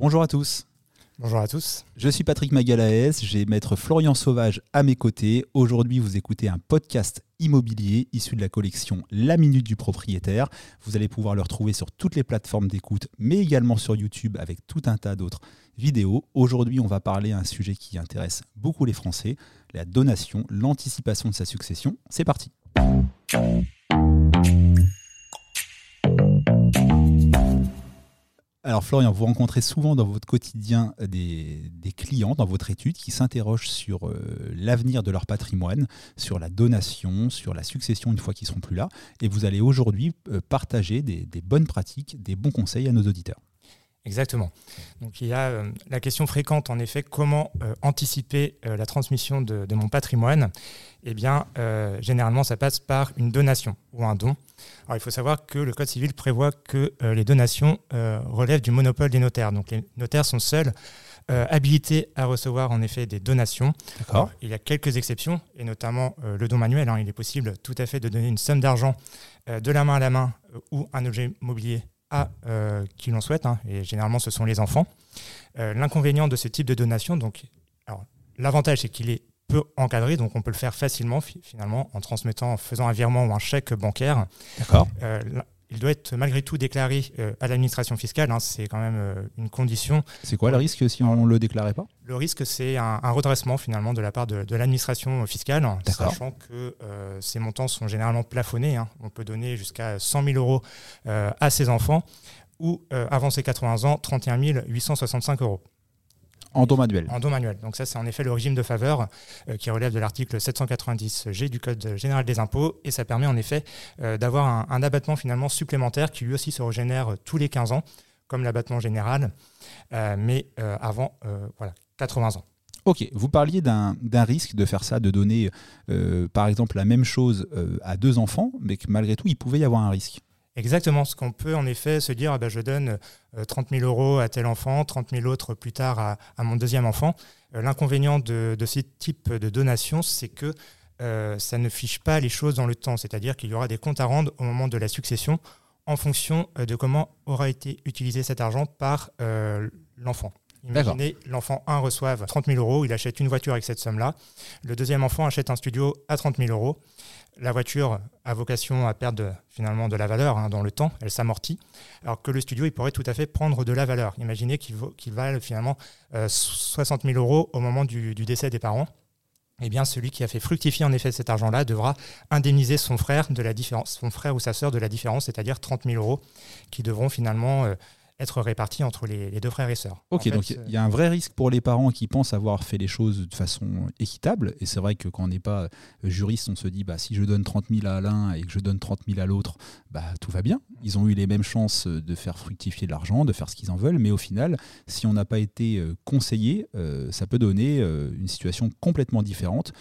Bonjour à tous. Bonjour à tous. Je suis Patrick Magalaès, j'ai maître Florian Sauvage à mes côtés. Aujourd'hui, vous écoutez un podcast immobilier issu de la collection La Minute du Propriétaire. Vous allez pouvoir le retrouver sur toutes les plateformes d'écoute, mais également sur YouTube avec tout un tas d'autres vidéos. Aujourd'hui, on va parler un sujet qui intéresse beaucoup les Français, la donation, l'anticipation de sa succession. C'est parti. Alors Florian, vous rencontrez souvent dans votre quotidien des, clients, dans votre étude, qui s'interrogent sur euh, l'avenir de leur patrimoine, sur la donation, sur la succession une fois qu'ils seront plus là. Et vous allez aujourd'hui euh, partager des, bonnes pratiques, des bons conseils à nos auditeurs. Exactement. Donc il y a euh, la question fréquente, en effet, comment anticiper la transmission de, de, mon patrimoine? Eh bien, généralement, ça passe par une donation ou un don. Alors, il faut savoir que le Code civil prévoit que euh, les donations euh, relèvent du monopole des notaires. Donc les notaires sont seuls euh, habilités à recevoir en effet des donations. il y a quelques exceptions, et notamment le don manuel. Hein. il est possible tout à fait de donner une somme d'argent de la main à la main ou un objet mobilier à qui l'on souhaite, hein. et généralement ce sont les enfants. L'inconvénient de ce type de donation, donc, l'avantage c'est qu'il est peu encadré, donc on peut le faire facilement finalement en transmettant, en faisant un virement ou un chèque bancaire. D'accord. Euh, il doit être malgré tout déclaré euh, à l'administration fiscale, hein, c'est quand même euh, une condition. C'est quoi le risque si on ne le déclarait pas? Le risque, c'est un, redressement finalement de la part de, l'administration fiscale, sachant que ces montants sont généralement plafonnés. Hein. On peut donner jusqu'à 100 000 euros à ses enfants ou, avant ses 80 ans, 31 865 euros. En don manuel. En don manuel. Donc ça, c'est en effet le régime de faveur euh, qui relève de l'article 790G du Code général des impôts. Et ça permet en effet euh, d'avoir un, abattement finalement supplémentaire qui lui aussi se régénère tous les 15 ans, comme l'abattement général, euh, mais avant voilà, 80 ans. Ok, vous parliez d'un risque de faire ça, de donner par exemple la même chose à deux enfants, mais que malgré tout, il pouvait y avoir un risque. Exactement, ce qu'on peut en effet se dire, ah ben, je donne 30 euh, 000 euros à tel enfant, 30 000 autres plus tard à, mon deuxième enfant. Euh, l'inconvénient de, ce type de donation, c'est que euh, ça ne fiche pas les choses dans le temps, c'est-à-dire qu'il y aura des comptes à rendre au moment de la succession en fonction de comment aura été utilisé cet argent par l'enfant. Imaginez, l'enfant 1 reçoive 30 000 euros, il achète une voiture avec cette somme-là. Le deuxième enfant achète un studio à 30 000 euros la voiture a vocation à perdre finalement de la valeur hein, dans le temps, elle s'amortit, alors que le studio, il pourrait tout à fait prendre de la valeur. Imaginez qu'il qu valent finalement 60 euh, 000 euros au moment du, décès des parents. Eh bien, celui qui a fait fructifier en effet cet argent-là devra indemniser son frère de la différence, son frère ou sa sœur de la différence, c'est-à-dire 30 000 euros, qui devront finalement euh, être répartis entre les, deux frères et sœurs. Ok, donc il y a un vrai risque pour les parents qui pensent avoir fait les choses de façon équitable. Et c'est vrai que quand on n'est pas juriste, on se dit bah, si je donne 30 000 à l'un et que je donne 30 000 à l'autre, bah, tout va bien. Ils ont eu les mêmes chances de faire fructifier de l'argent, de faire ce qu'ils en veulent. Mais au final, si on n'a pas été euh, conseillé, euh, ça peut donner euh, une situation complètement différente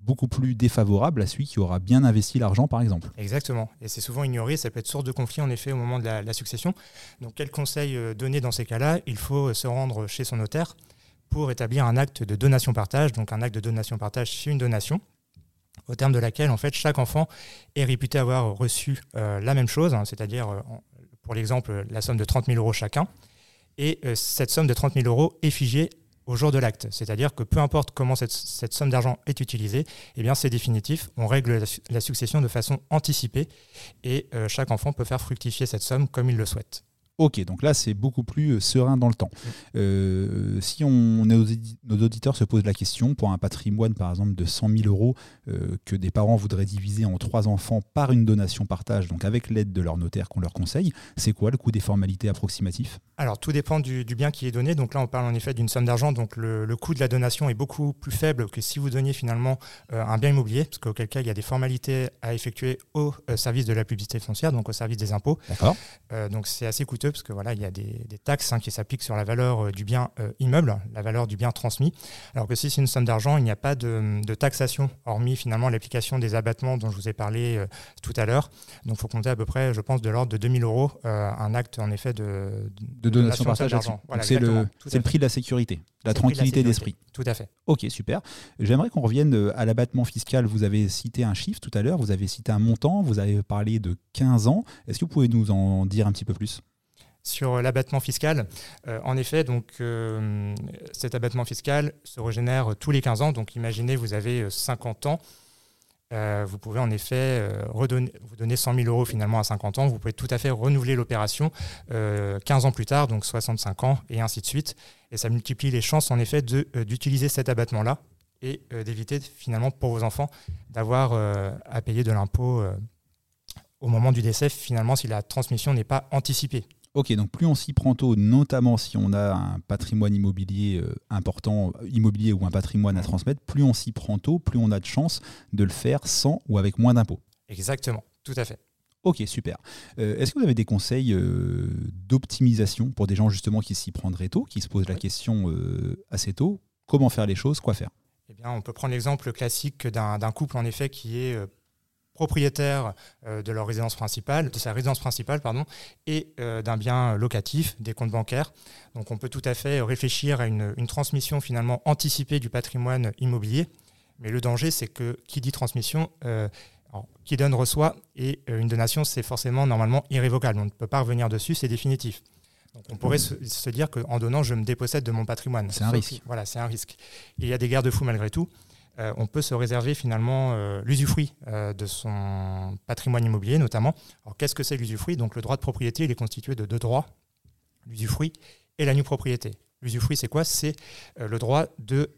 beaucoup plus défavorable à celui qui aura bien investi l'argent, par exemple. Exactement. Et c'est souvent ignoré, ça peut être source de conflit, en effet, au moment de la, succession. Donc, quel conseil euh, donner dans ces cas-là? Il faut euh, se rendre chez son notaire pour établir un acte de donation-partage, donc un acte de donation-partage sur une donation, au terme de laquelle, en fait, chaque enfant est réputé avoir reçu euh, la même chose, hein, c'est-à-dire, pour l'exemple, la somme de 30 000 euros chacun. Et cette somme de 30 000 euros est figée au jour de l'acte. C'est-à-dire que peu importe comment cette, somme d'argent est utilisée, eh bien c'est définitif. On règle la, succession de façon anticipée et euh, chaque enfant peut faire fructifier cette somme comme il le souhaite. Ok, donc là, c'est beaucoup plus euh, serein dans le temps. Euh, si on, nos, auditeurs se posent la question, pour un patrimoine, par exemple, de 100 000 euros euh, que des parents voudraient diviser en trois enfants par une donation partage, donc avec l'aide de leur notaire qu'on leur conseille, c'est quoi le coût des formalités approximatif Alors, tout dépend du, bien qui est donné. Donc là, on parle en effet d'une somme d'argent. Donc le, coût de la donation est beaucoup plus faible que si vous donniez finalement un bien immobilier, parce qu'auquel cas, il y a des formalités à effectuer au service de la publicité foncière, donc au service des impôts. D'accord. donc c'est assez coûteux parce que voilà, il y a des, taxes hein, qui s'appliquent sur la valeur euh, du bien euh, immeuble, la valeur du bien transmis. Alors que si c'est une somme d'argent, il n'y a pas de, taxation, hormis finalement l'application des abattements dont je vous ai parlé euh, tout à l'heure. Donc il faut compter à peu près, je pense, de l'ordre de 2000 euros, un acte en effet de, de, donation partage d'argent. c'est le, le prix de la sécurité, la tranquillité d'esprit. Tout à fait. Ok, super. J'aimerais qu'on revienne à l'abattement fiscal. Vous avez cité un chiffre tout à l'heure, vous avez cité un montant, vous avez parlé de 15 ans. Est-ce que vous pouvez nous en dire un petit peu plus? Sur l'abattement fiscal, en effet, donc, cet abattement fiscal se régénère tous les 15 ans. Donc imaginez, vous avez 50 ans. vous pouvez en effet vous donner 100 000 euros finalement à 50 ans. Vous pouvez tout à fait renouveler l'opération 15 ans plus tard, donc 65 ans, et ainsi de suite. Et ça multiplie les chances en effet d'utiliser cet abattement-là et euh, d'éviter finalement pour vos enfants d'avoir euh, à payer de l'impôt euh, au moment du décès, finalement, si la transmission n'est pas anticipée. Ok, donc plus on s'y prend tôt, notamment si on a un patrimoine immobilier important, immobilier ou un patrimoine à transmettre, plus on s'y prend tôt, plus on a de chances de le faire sans ou avec moins d'impôts. Exactement, tout à fait. Ok, super. Est-ce que vous avez des conseils d'optimisation pour des gens justement qui s'y prendraient tôt, qui se posent la question assez tôt Comment faire les choses, quoi faire? Eh bien, on peut prendre l'exemple classique d'un couple en effet qui est euh, propriétaire euh, de leur résidence principale, de sa résidence principale, pardon, et euh, d'un bien locatif, des comptes bancaires. Donc on peut tout à fait réfléchir à une, transmission finalement anticipée du patrimoine immobilier. Mais le danger, c'est que qui dit transmission, qui donne reçoit, et une donation, c'est forcément normalement irrévocable. On ne peut pas revenir dessus, c'est définitif on pourrait se, dire qu'en donnant, je me dépossède de mon patrimoine. C'est un risque. Voilà, c'est un risque. Il y a des garde-fous malgré tout. Euh, on peut se réserver finalement euh, l'usufruit euh, de son patrimoine immobilier notamment. Alors qu'est-ce que c'est l'usufruit? Donc le droit de propriété, il est constitué de deux droits, l'usufruit et la nue propriété. L'usufruit, c'est quoi? C'est le droit de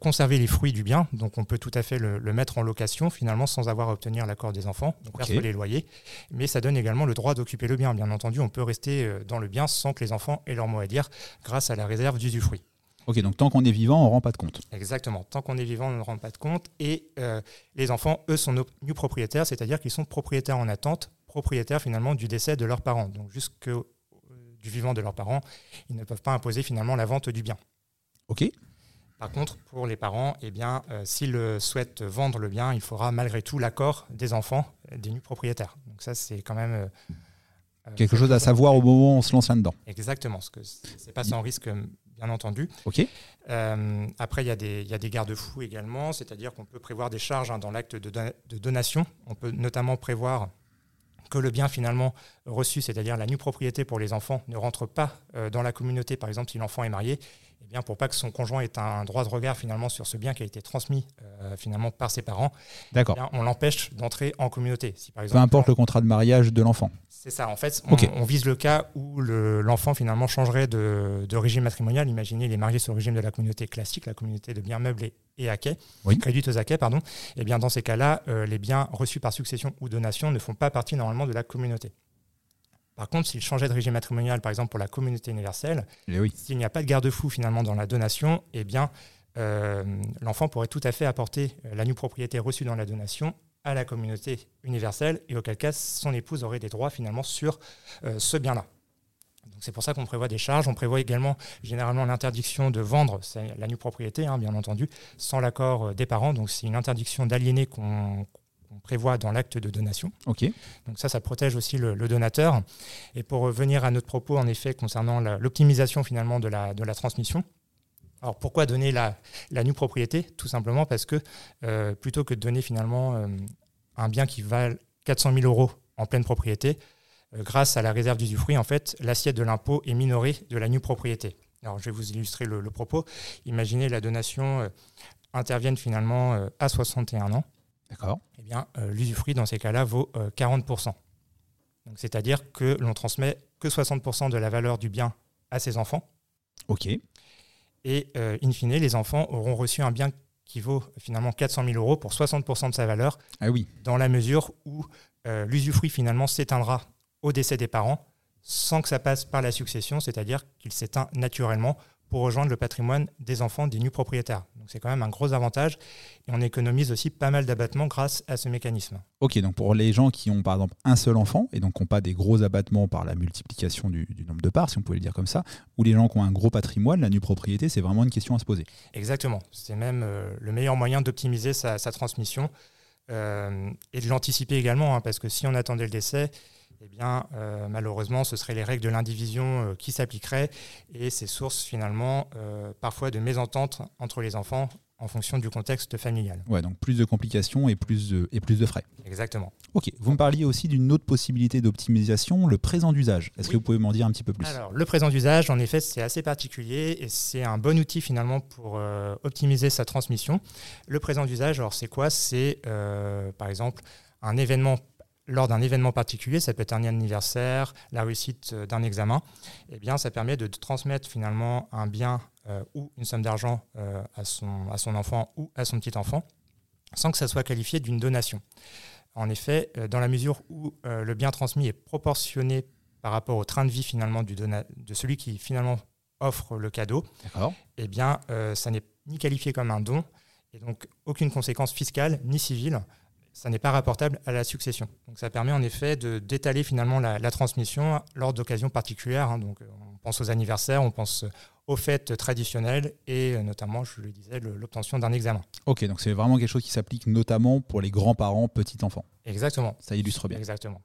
conserver les fruits du bien. Donc, on peut tout à fait le, mettre en location, finalement, sans avoir à obtenir l'accord des enfants, donc les loyers. Mais ça donne également le droit d'occuper le bien. Bien entendu, on peut rester dans le bien sans que les enfants aient leur mot à dire grâce à la réserve d'usufruit. Ok, donc tant qu'on est vivant, on ne rend pas de compte. Exactement. Tant qu'on est vivant, on ne rend pas de compte. Et les enfants, eux, sont nos propriétaires, c'est-à-dire qu'ils sont propriétaires en attente, propriétaires finalement du décès de leurs parents. Donc, jusqu'au du vivant de leurs parents, ils ne peuvent pas imposer finalement la vente du bien. Ok. Par contre, pour les parents, eh bien, euh, s'ils souhaitent vendre le bien, il faudra malgré tout l'accord des enfants, euh, des nus propriétaires. Donc ça, c'est quand même euh, quelque chose à savoir au moment où on se lance là-dedans. Exactement, ce que c'est pas sans risque, bien entendu. Ok. après, il y a des, des garde-fous également, c'est-à-dire qu'on peut prévoir des charges hein, dans l'acte de, de, donation. On peut notamment prévoir que le bien finalement reçu, c'est-à-dire la nue propriété pour les enfants, ne rentre pas euh, dans la communauté, par exemple si l'enfant est marié, eh bien, pour pas que son conjoint ait un droit de regard finalement sur ce bien qui a été transmis euh, finalement par ses parents, eh on l'empêche d'entrer en communauté. Si, par exemple, Peu importe le contrat de mariage de l'enfant. C'est ça, en fait, on, vise le cas où l'enfant finalement changerait de, régime matrimonial. Imaginez, il est marié sur le régime de la communauté classique, la communauté de biens meublés et quai, oui. aux acquets, pardon. Et eh bien dans ces cas-là, euh, les biens reçus par succession ou donation ne font pas partie normalement de la communauté. Par contre, s'il changeait de régime matrimonial, par exemple pour la communauté universelle, eh s'il n'y a pas de garde-fou finalement dans la donation, eh bien euh, l'enfant pourrait tout à fait apporter euh, la nue propriété reçue dans la donation à la communauté universelle et auquel cas son épouse aurait des droits finalement sur ce bien-là. C'est pour ça qu'on prévoit des charges. On prévoit également généralement l'interdiction de vendre la nue propriété, hein, bien entendu, sans l'accord euh, des parents. Donc c'est une interdiction d'aliéner qu'on prévoit dans l'acte de donation. Donc ça, ça protège aussi le, donateur. Et pour revenir à notre propos, en effet, concernant l'optimisation finalement de la, de la transmission, alors pourquoi donner la, la nue propriété? Tout simplement parce que euh, plutôt que de donner finalement euh, un bien qui valent 400 000 euros en pleine propriété, euh, grâce à la réserve d'usufruit, en fait, l'assiette de l'impôt est minorée de la nue propriété. Alors, je vais vous illustrer le, propos. Imaginez la donation intervienne finalement à 61 ans. D'accord. Eh bien, l'usufruit, dans ces cas-là, vaut 40%. c'est-à-dire que l'on transmet que 60% de la valeur du bien à ses enfants. OK. Et, in fine, les enfants auront reçu un bien qui vaut finalement 400 000 euros pour 60% de sa valeur. Ah oui. Dans la mesure où l'usufruit finalement s'éteindra au décès des parents sans que ça passe par la succession, c'est-à-dire qu'il s'éteint naturellement pour rejoindre le patrimoine des enfants des nus propriétaires. Donc c'est quand même un gros avantage et on économise aussi pas mal d'abattements grâce à ce mécanisme. Ok, donc pour les gens qui ont par exemple un seul enfant et donc n'ont pas des gros abattements par la multiplication du, nombre de parts, si on pouvait le dire comme ça, ou les gens qui ont un gros patrimoine, la nue propriété, c'est vraiment une question à se poser. Exactement, c'est même euh, le meilleur moyen d'optimiser sa, transmission euh, et de l'anticiper également, hein, parce que si on attendait le décès, eh bien, euh, malheureusement, ce seraient les règles de l'indivision euh, qui s'appliqueraient et ces sources finalement euh, parfois de mésentente entre les enfants en fonction du contexte familial. Ouais, donc plus de complications et plus de, et plus de frais. Exactement. Ok, vous me parliez aussi d'une autre possibilité d'optimisation, le présent d'usage. Est-ce que vous pouvez m'en dire un petit peu plus? Alors, le présent d'usage, en effet, c'est assez particulier et c'est un bon outil finalement pour optimiser sa transmission. Le présent d'usage, alors c'est quoi? C'est par exemple un événement lors d'un événement particulier, ça peut être un anniversaire, la réussite euh, d'un examen, eh bien, ça permet de transmettre finalement un bien euh, ou une somme d'argent euh, à, son, à son enfant ou à son petit enfant, sans que ça soit qualifié d'une donation. En effet, dans la mesure où le bien transmis est proportionné par rapport au train de vie finalement du de celui qui finalement offre le cadeau, eh bien, ça n'est ni qualifié comme un don, et donc aucune conséquence fiscale ni civile ça n'est pas rapportable à la succession. Donc ça permet en effet de d'étaler finalement la, transmission lors d'occasions particulières. Hein. Donc on pense aux anniversaires, on pense aux fêtes traditionnelles et notamment, je le disais, l'obtention d'un examen. Ok, donc c'est vraiment quelque chose qui s'applique notamment pour les grands-parents, petits-enfants. Exactement. Ça illustre bien. Exactement.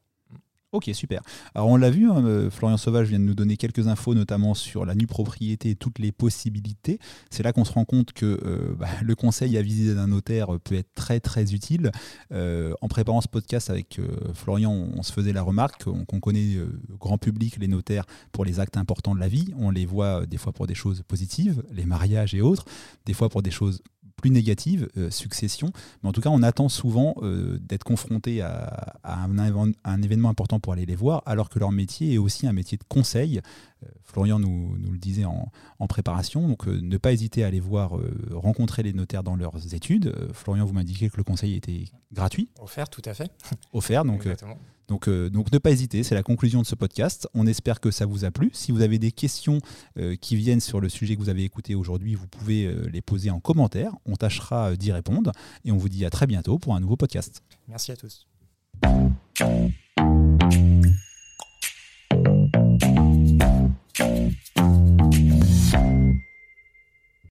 Ok, super. Alors on l'a vu, hein, euh, Florian Sauvage vient de nous donner quelques infos, notamment sur la nue propriété et toutes les possibilités. C'est là qu'on se rend compte que euh, bah, le conseil à visiter d'un notaire peut être très très utile. Euh, en préparant ce podcast avec Florian, on, se faisait la remarque qu'on connaît grand public les notaires pour les actes importants de la vie. On les voit des fois pour des choses positives, les mariages et autres, des fois pour des choses plus négative, euh, succession. Mais en tout cas, on attend souvent euh, d'être confronté à, un, événement important pour aller les voir, alors que leur métier est aussi un métier de conseil. Euh, Florian nous, le disait en, préparation, donc ne pas hésiter à aller voir, rencontrer les notaires dans leurs études. Florian, vous m'indiquez que le conseil était gratuit. Offert, tout à fait. Offert, donc donc, euh, donc ne pas hésiter, c'est la conclusion de ce podcast. On espère que ça vous a plu. Si vous avez des questions euh, qui viennent sur le sujet que vous avez écouté aujourd'hui, vous pouvez euh, les poser en commentaire. On tâchera d'y répondre et on vous dit à très bientôt pour un nouveau podcast. Merci à tous.